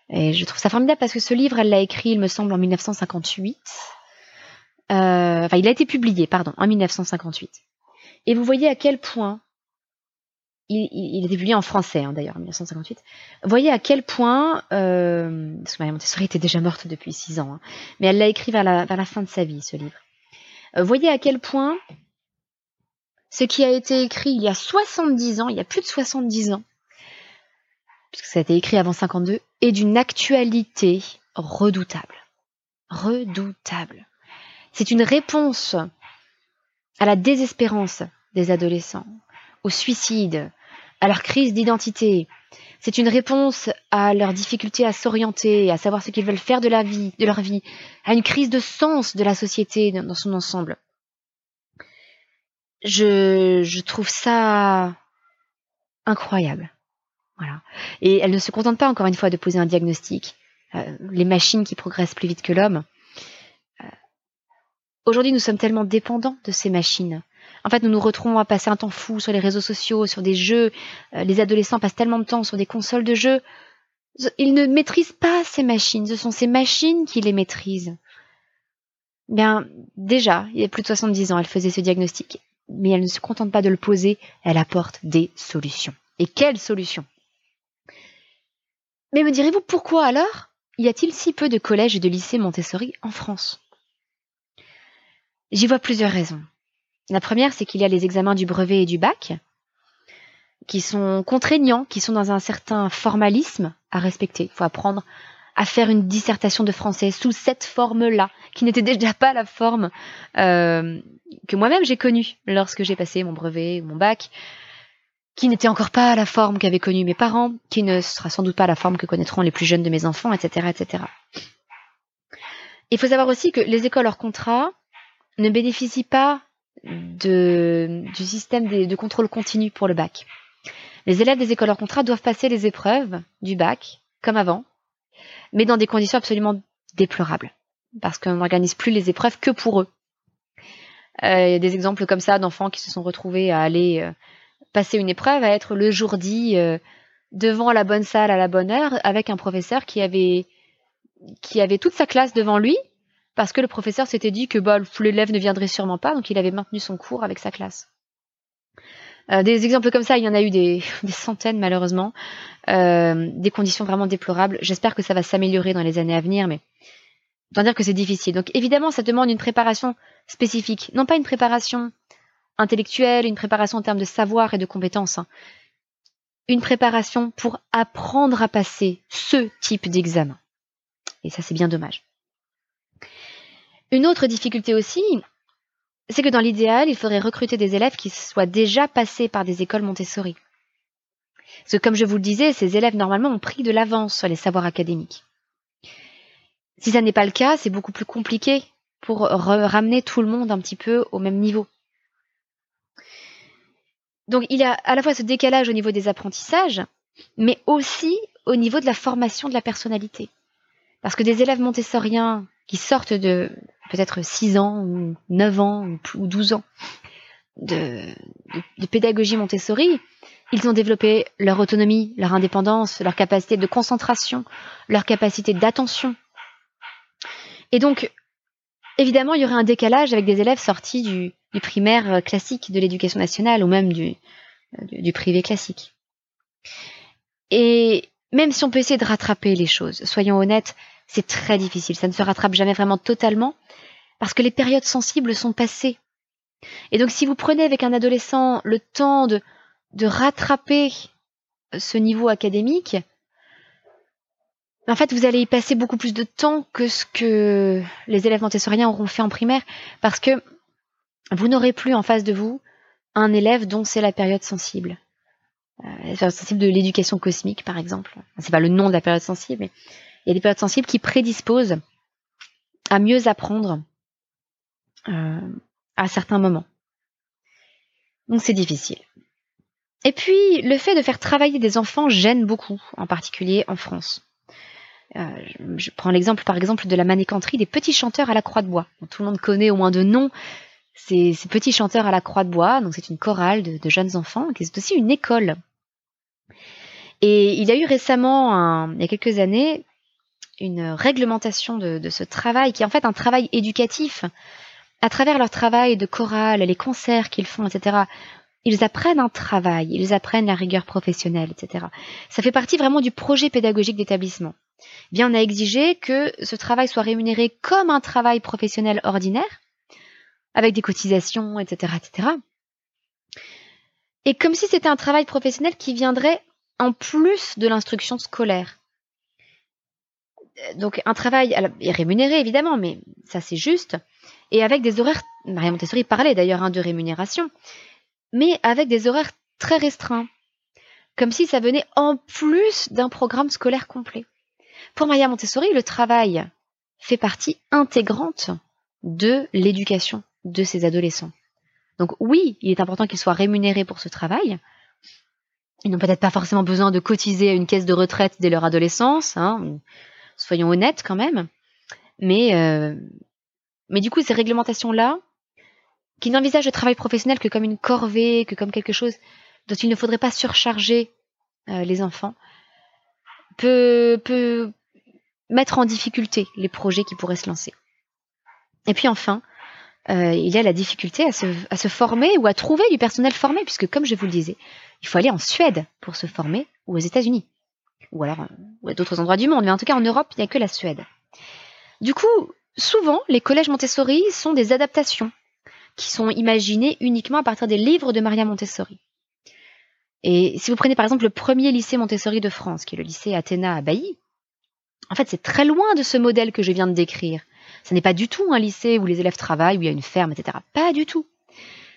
Speaker 1: Et je trouve ça formidable parce que ce livre, elle l'a écrit, il me semble, en 1958. Euh, enfin, il a été publié, pardon, en 1958. Et vous voyez à quel point, il, il, été publié en français hein, d'ailleurs en 1958. Vous voyez à quel point, euh, parce que Marie Montessori était déjà morte depuis six ans, hein, mais elle l'a écrit vers la, vers la fin de sa vie, ce livre. Euh, voyez à quel point ce qui a été écrit il y a 70 ans, il y a plus de 70 ans, puisque ça a été écrit avant 52, est d'une actualité redoutable. Redoutable. C'est une réponse à la désespérance des adolescents, au suicide, à leur crise d'identité. C'est une réponse à leur difficulté à s'orienter, à savoir ce qu'ils veulent faire de la vie, de leur vie, à une crise de sens de la société dans son ensemble. Je, je trouve ça incroyable. Voilà. Et elle ne se contente pas encore une fois de poser un diagnostic. Euh, les machines qui progressent plus vite que l'homme. Euh, aujourd'hui, nous sommes tellement dépendants de ces machines. En fait, nous nous retrouvons à passer un temps fou sur les réseaux sociaux, sur des jeux. Euh, les adolescents passent tellement de temps sur des consoles de jeux. Ils ne maîtrisent pas ces machines. Ce sont ces machines qui les maîtrisent. Bien, déjà, il y a plus de 70 ans, elle faisait ce diagnostic. Mais elle ne se contente pas de le poser, elle apporte des solutions. Et quelles solutions? Mais me direz-vous pourquoi alors? Y a-t-il si peu de collèges et de lycées Montessori en France? J'y vois plusieurs raisons. La première, c'est qu'il y a les examens du brevet et du bac, qui sont contraignants, qui sont dans un certain formalisme à respecter. Il faut apprendre à faire une dissertation de français sous cette forme-là, qui n'était déjà pas la forme euh, que moi-même j'ai connue lorsque j'ai passé mon brevet ou mon bac, qui n'était encore pas la forme qu'avaient connue mes parents, qui ne sera sans doute pas la forme que connaîtront les plus jeunes de mes enfants, etc., etc. Il faut savoir aussi que les écoles hors contrat ne bénéficient pas de, du système de contrôle continu pour le bac. Les élèves des écoles hors contrat doivent passer les épreuves du bac, comme avant, mais dans des conditions absolument déplorables, parce qu'on n'organise plus les épreuves que pour eux. Euh, il y a des exemples comme ça d'enfants qui se sont retrouvés à aller euh, passer une épreuve, à être le jour dit euh, devant la bonne salle à la bonne heure, avec un professeur qui avait qui avait toute sa classe devant lui, parce que le professeur s'était dit que bah, l'élève ne viendrait sûrement pas, donc il avait maintenu son cours avec sa classe. Euh, des exemples comme ça, il y en a eu des, centaines malheureusement, euh, des conditions vraiment déplorables. J'espère que ça va s'améliorer dans les années à venir, mais dois dire que c'est difficile. Donc évidemment, ça demande une préparation spécifique, non pas une préparation intellectuelle, une préparation en termes de savoir et de compétences, hein. une préparation pour apprendre à passer ce type d'examen. Et ça, c'est bien dommage. Une autre difficulté aussi, c'est que dans l'idéal, il faudrait recruter des élèves qui soient déjà passés par des écoles Montessori. Parce que comme je vous le disais, ces élèves normalement ont pris de l'avance sur les savoirs académiques. Si ça n'est pas le cas, c'est beaucoup plus compliqué pour ramener tout le monde un petit peu au même niveau. Donc il y a à la fois ce décalage au niveau des apprentissages, mais aussi au niveau de la formation de la personnalité. Parce que des élèves montessoriens qui sortent de peut-être 6 ans ou 9 ans ou 12 ans de, pédagogie Montessori, ils ont développé leur autonomie, leur indépendance, leur capacité de concentration, leur capacité d'attention. Et donc, évidemment, il y aurait un décalage avec des élèves sortis du, primaire classique de l'éducation nationale ou même du, du privé classique. Et même si on peut essayer de rattraper les choses, soyons honnêtes, c'est très difficile. Ça ne se rattrape jamais vraiment totalement parce que les périodes sensibles sont passées. Et donc si vous prenez avec un adolescent le temps de, de rattraper ce niveau académique, en fait, vous allez y passer beaucoup plus de temps que ce que les élèves montessoriens auront fait en primaire, parce que vous n'aurez plus en face de vous un élève dont c'est la période sensible. Euh, la période sensible de l'éducation cosmique, par exemple. C'est pas le nom de la période sensible, mais il y a des périodes sensibles qui prédisposent à mieux apprendre euh, à certains moments. Donc c'est difficile. Et puis, le fait de faire travailler des enfants gêne beaucoup, en particulier en France. Euh, je prends l'exemple, par exemple, de la manécanterie des petits chanteurs à la croix de bois. tout le monde connaît au moins de nom ces, petits chanteurs à la croix de bois. Donc, c'est une chorale de, jeunes enfants, qui est aussi une école. Et il y a eu récemment, il y a quelques années, une réglementation de, ce travail, qui est en fait un travail éducatif. À travers leur travail de chorale, les concerts qu'ils font, etc., ils apprennent un travail, ils apprennent la rigueur professionnelle, etc. Ça fait partie vraiment du projet pédagogique d'établissement. Bien, on a exigé que ce travail soit rémunéré comme un travail professionnel ordinaire, avec des cotisations, etc., etc. Et comme si c'était un travail professionnel qui viendrait en plus de l'instruction scolaire donc un travail rémunéré évidemment, mais ça c'est juste, et avec des horaires, Maria Montessori parlait d'ailleurs hein, de rémunération, mais avec des horaires très restreints, comme si ça venait en plus d'un programme scolaire complet. Pour Maria Montessori, le travail fait partie intégrante de l'éducation de ses adolescents. Donc oui, il est important qu'ils soient rémunérés pour ce travail. Ils n'ont peut-être pas forcément besoin de cotiser à une caisse de retraite dès leur adolescence, hein, soyons honnêtes quand même. Mais, euh, mais du coup, ces réglementations-là, qui n'envisagent le travail professionnel que comme une corvée, que comme quelque chose dont il ne faudrait pas surcharger euh, les enfants, peut, peut mettre en difficulté les projets qui pourraient se lancer. Et puis enfin, euh, il y a la difficulté à se, à se, former ou à trouver du personnel formé, puisque comme je vous le disais, il faut aller en Suède pour se former ou aux États-Unis ou alors à d'autres endroits du monde, mais en tout cas en Europe, il n'y a que la Suède. Du coup, souvent, les collèges Montessori sont des adaptations qui sont imaginés uniquement à partir des livres de Maria Montessori. Et si vous prenez par exemple le premier lycée Montessori de France, qui est le lycée Athéna à Bailly, en fait c'est très loin de ce modèle que je viens de décrire. Ce n'est pas du tout un lycée où les élèves travaillent, où il y a une ferme, etc. Pas du tout.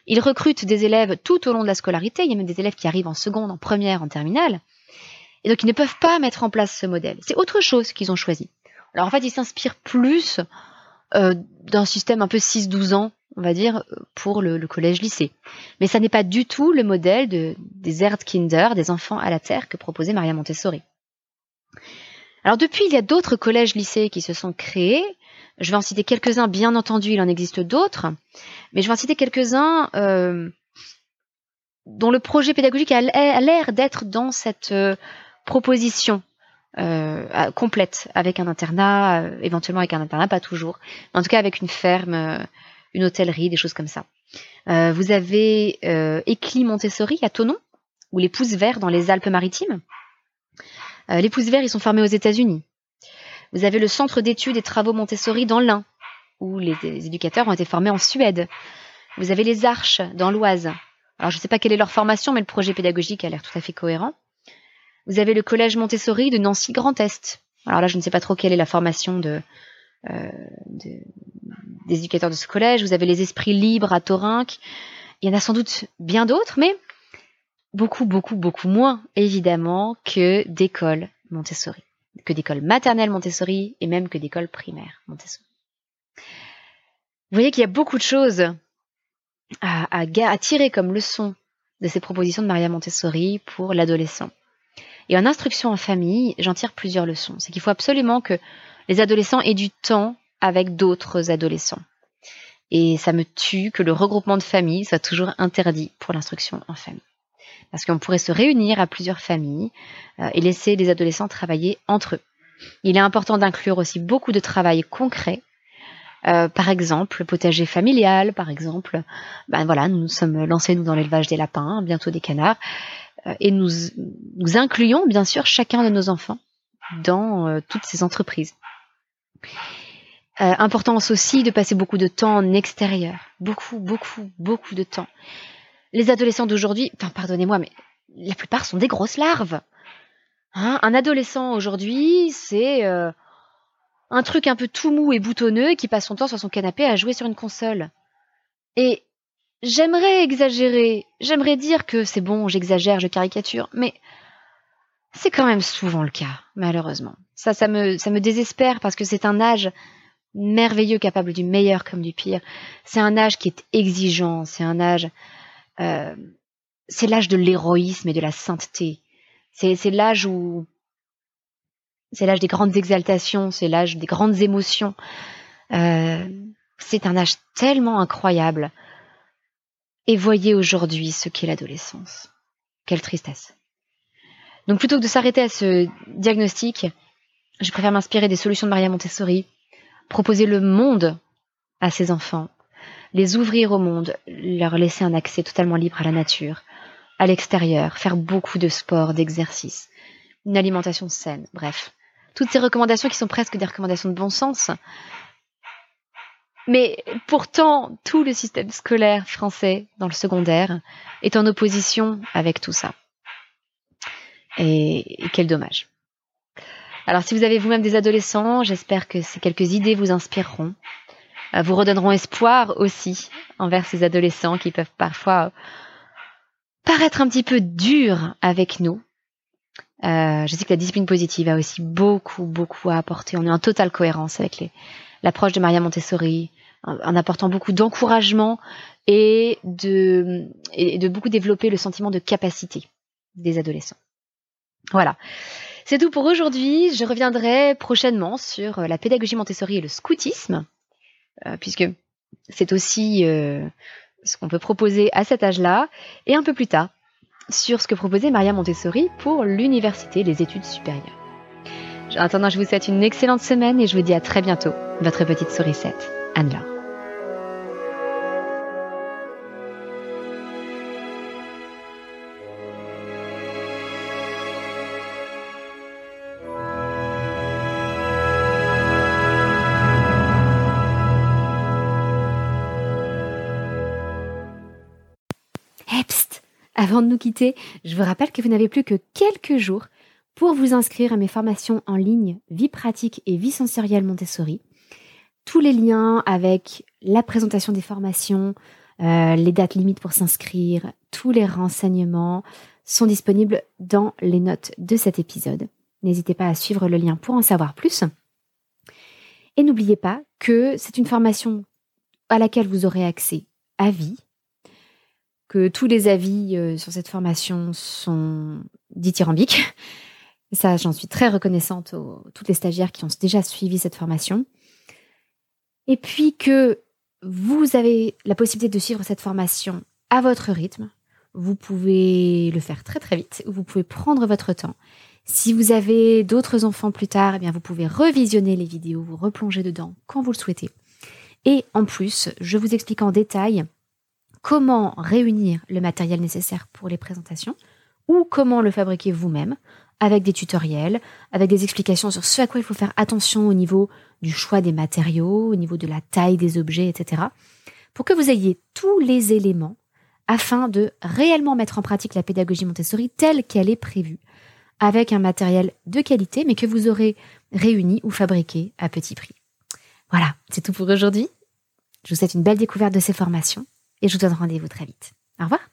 Speaker 1: Ils recrutent des élèves tout au long de la scolarité. Il y a même des élèves qui arrivent en seconde, en première, en terminale. Et donc ils ne peuvent pas mettre en place ce modèle. C'est autre chose qu'ils ont choisi. Alors en fait, ils s'inspirent plus euh, d'un système un peu 6-12 ans, on va dire, pour le, collège-lycée. Mais ça n'est pas du tout le modèle de, des Erdkinder, des enfants à la terre que proposait Maria Montessori. Alors depuis, il y a d'autres collèges-lycées qui se sont créés. Je vais en citer quelques-uns, bien entendu, il en existe d'autres. Mais je vais en citer quelques-uns euh, dont le projet pédagogique a l'air d'être dans cette euh, proposition euh, complète, avec un internat, euh, éventuellement avec un internat, pas toujours, mais en tout cas avec une ferme, euh, une hôtellerie, des choses comme ça. vous avez Éclis Montessori à Tonon, ou les Pousses Verts dans les Alpes-Maritimes. les Pousses Verts, ils sont formés aux États-Unis. Vous avez le Centre d'études et travaux Montessori dans l'Ain, où les, les éducateurs ont été formés en Suède. Vous avez les Arches dans l'Oise. Alors je ne sais pas quelle est leur formation, mais le projet pédagogique a l'air tout à fait cohérent. Vous avez le collège Montessori de Nancy Grand Est. Alors là, je ne sais pas trop quelle est la formation euh, des éducateurs de ce collège. Vous avez les esprits libres à Torinque. Il y en a sans doute bien d'autres, mais beaucoup, beaucoup, beaucoup moins, évidemment, que d'écoles Montessori, que d'écoles maternelles Montessori et même que d'écoles primaires Montessori. Vous voyez qu'il y a beaucoup de choses à, à, à tirer comme leçon de ces propositions de Maria Montessori pour l'adolescent. Et en instruction en famille, j'en tire plusieurs leçons. C'est qu'il faut absolument que les adolescents aient du temps avec d'autres adolescents. Et ça me tue que le regroupement de familles soit toujours interdit pour l'instruction en famille. Parce qu'on pourrait se réunir à plusieurs familles euh, et laisser les adolescents travailler entre eux. Il est important d'inclure aussi beaucoup de travail concret. Euh, par exemple, le potager familial, par exemple. Ben voilà, nous nous sommes lancés nous dans l'élevage des lapins, bientôt des canards. Euh, et nous, nous incluons bien sûr chacun de nos enfants dans euh, toutes ces entreprises. Euh, importance aussi de passer beaucoup de temps en extérieur, beaucoup, beaucoup, beaucoup de temps. Les adolescents d'aujourd'hui, pardonnez-moi, mais la plupart sont des grosses larves. Hein un adolescent aujourd'hui, c'est euh, un truc un peu tout mou et boutonneux qui passe son temps sur son canapé à jouer sur une console. Et J'aimerais exagérer, j'aimerais dire que c'est bon, j'exagère, je caricature, mais c'est quand même souvent le cas, malheureusement. Ça, ça me, ça me désespère parce que c'est un âge merveilleux, capable du meilleur comme du pire. C'est un âge qui est exigeant, c'est un âge, euh, c'est l'âge de l'héroïsme et de la sainteté. C'est, l'âge où, c'est l'âge des grandes exaltations, c'est l'âge des grandes émotions. Euh, c'est un âge tellement incroyable et voyez aujourd'hui ce qu'est l'adolescence. Quelle tristesse. Donc plutôt que de s'arrêter à ce diagnostic, je préfère m'inspirer des solutions de Maria Montessori, proposer le monde à ses enfants, les ouvrir au monde, leur laisser un accès totalement libre à la nature, à l'extérieur, faire beaucoup de sport, d'exercice, une alimentation saine, bref. Toutes ces recommandations qui sont presque des recommandations de bon sens, mais pourtant, tout le système scolaire français dans le secondaire est en opposition avec tout ça. Et, quel dommage. Alors si vous avez vous-même des adolescents, j'espère que ces quelques idées vous inspireront, euh, vous redonneront espoir aussi envers ces adolescents qui peuvent parfois paraître un petit peu durs avec nous. Euh, je sais que la discipline positive a aussi beaucoup, beaucoup à apporter. On est en totale cohérence avec les, l'approche de Maria Montessori, en, apportant beaucoup d'encouragement et de, et de beaucoup développer le sentiment de capacité des adolescents. Voilà. C'est tout pour aujourd'hui. Je reviendrai prochainement sur la pédagogie Montessori et le scoutisme, euh, puisque c'est aussi euh, ce qu'on peut proposer à cet âge-là, et un peu plus tard sur ce que proposait Maria Montessori pour l'université des études supérieures. En attendant, je vous souhaite une excellente semaine et je vous dis à très bientôt. Votre petite sourisette, Anne-Laure. Eh, avant de nous quitter, je vous rappelle que vous n'avez plus que quelques jours pour vous inscrire à mes formations en ligne Vie pratique et vie sensorielle Montessori. Tous les liens avec la présentation des formations, euh, les dates limites pour s'inscrire, tous les renseignements sont disponibles dans les notes de cet épisode. N'hésitez pas à suivre le lien pour en savoir plus. Et n'oubliez pas que c'est une formation à laquelle vous aurez accès à vie, que tous les avis euh, sur cette formation sont dithyrambiques. Et ça, j'en suis très reconnaissante aux toutes les stagiaires qui ont déjà suivi cette formation. Et puis que vous avez la possibilité de suivre cette formation à votre rythme. Vous pouvez le faire très très vite, vous pouvez prendre votre temps. Si vous avez d'autres enfants plus tard, eh bien vous pouvez revisionner les vidéos, vous replonger dedans quand vous le souhaitez. Et en plus, je vous explique en détail comment réunir le matériel nécessaire pour les présentations ou comment le fabriquer vous-même avec des tutoriels, avec des explications sur ce à quoi il faut faire attention au niveau du choix des matériaux, au niveau de la taille des objets, etc. Pour que vous ayez tous les éléments afin de réellement mettre en pratique la pédagogie Montessori telle qu'elle est prévue, avec un matériel de qualité, mais que vous aurez réuni ou fabriqué à petit prix. Voilà, c'est tout pour aujourd'hui. Je vous souhaite une belle découverte de ces formations et je vous donne rendez-vous très vite. Au revoir.